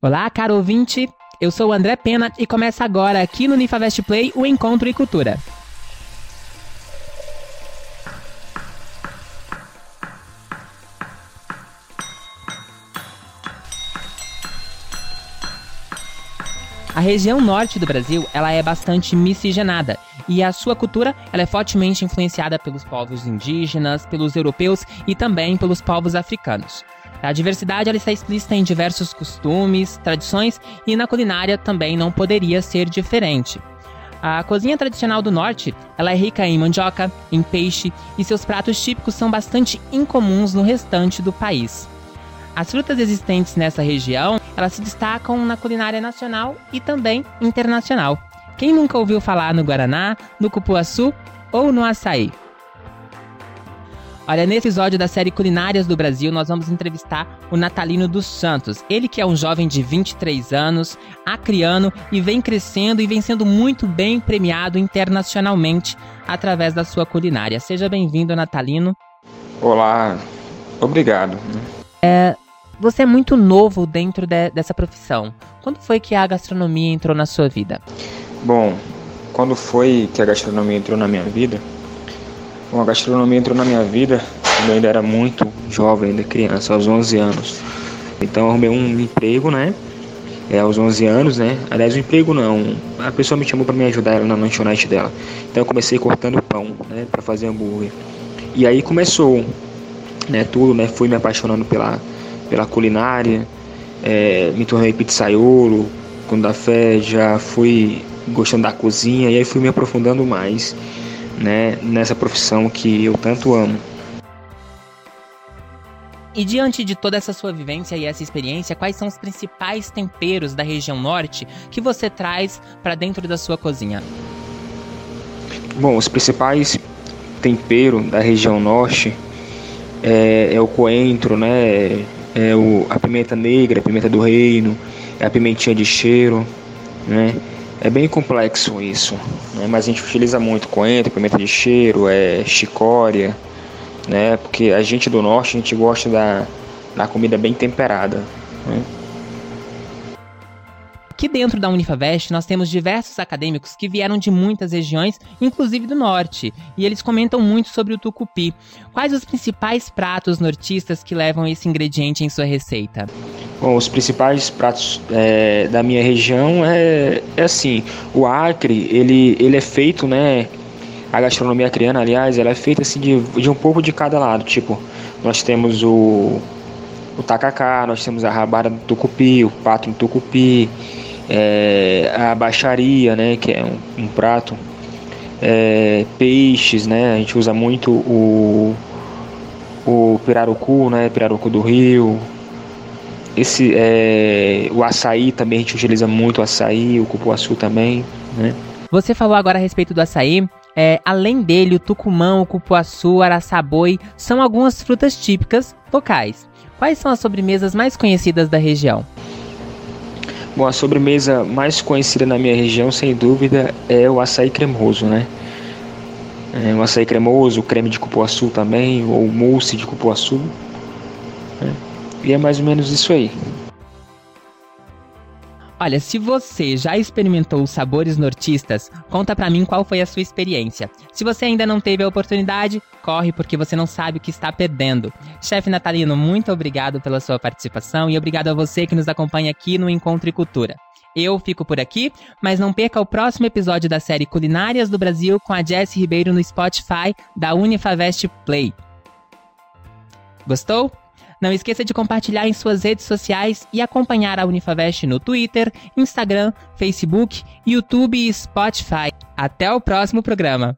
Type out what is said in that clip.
Olá, caro ouvinte. Eu sou o André Pena e começa agora aqui no Unifavest Play o Encontro e Cultura. A região norte do Brasil, ela é bastante miscigenada e a sua cultura, ela é fortemente influenciada pelos povos indígenas, pelos europeus e também pelos povos africanos. A diversidade ela está explícita em diversos costumes, tradições e na culinária também não poderia ser diferente. A cozinha tradicional do norte, ela é rica em mandioca, em peixe e seus pratos típicos são bastante incomuns no restante do país. As frutas existentes nessa região, elas se destacam na culinária nacional e também internacional. Quem nunca ouviu falar no guaraná, no cupuaçu ou no açaí? Olha, nesse episódio da série Culinárias do Brasil, nós vamos entrevistar o Natalino dos Santos. Ele que é um jovem de 23 anos, acriano e vem crescendo e vem sendo muito bem premiado internacionalmente através da sua culinária. Seja bem-vindo, Natalino. Olá, obrigado. É, você é muito novo dentro de, dessa profissão. Quando foi que a gastronomia entrou na sua vida? Bom, quando foi que a gastronomia entrou na minha vida? Bom, a gastronomia entrou na minha vida quando eu ainda era muito jovem, ainda criança, aos 11 anos. Então eu arrumei um emprego, né? É, aos 11 anos, né? Aliás, um emprego não. A pessoa me chamou para me ajudar na lanchonete dela. Então eu comecei cortando pão, né? Para fazer hambúrguer. E aí começou, né? Tudo, né? Fui me apaixonando pela, pela culinária. É, me tornei pizzaiolo com da fé. Já fui gostando da cozinha. E aí fui me aprofundando mais né, nessa profissão que eu tanto amo. E diante de toda essa sua vivência e essa experiência, quais são os principais temperos da região norte que você traz para dentro da sua cozinha? Bom, os principais temperos da região norte é, é o coentro, né? É o, a pimenta negra, a pimenta do reino, é a pimentinha de cheiro, né? É bem complexo isso, né? mas a gente utiliza muito coentro, pimenta de cheiro, é chicória, né? Porque a gente do norte a gente gosta da, da comida bem temperada. Né? Aqui dentro da Unifavest, nós temos diversos acadêmicos que vieram de muitas regiões, inclusive do norte, e eles comentam muito sobre o tucupi. Quais os principais pratos nortistas que levam esse ingrediente em sua receita? Bom, os principais pratos é, da minha região é, é assim, o acre, ele, ele é feito, né, a gastronomia acriana, aliás, ela é feita assim de, de um pouco de cada lado, tipo, nós temos o, o tacacá, nós temos a rabada do tucupi, o pato do tucupi, é, a baixaria, né, que é um, um prato, é, peixes, né, a gente usa muito o, o pirarucu, né, pirarucu do rio, esse, é, o açaí também, a gente utiliza muito o açaí, o cupuaçu também, né. Você falou agora a respeito do açaí, é, além dele, o tucumã, o cupuaçu, o araçaboi são algumas frutas típicas locais. Quais são as sobremesas mais conhecidas da região? Bom, a sobremesa mais conhecida na minha região, sem dúvida, é o açaí cremoso, né? É, o açaí cremoso, o creme de cupuaçu também, ou mousse de cupuaçu. Né? E é mais ou menos isso aí. Olha, se você já experimentou os sabores nortistas, conta pra mim qual foi a sua experiência. Se você ainda não teve a oportunidade, corre porque você não sabe o que está perdendo. Chefe Natalino, muito obrigado pela sua participação e obrigado a você que nos acompanha aqui no Encontro e Cultura. Eu fico por aqui, mas não perca o próximo episódio da série Culinárias do Brasil com a Jessie Ribeiro no Spotify da Unifavest Play. Gostou? Não esqueça de compartilhar em suas redes sociais e acompanhar a Unifavest no Twitter, Instagram, Facebook, YouTube e Spotify. Até o próximo programa!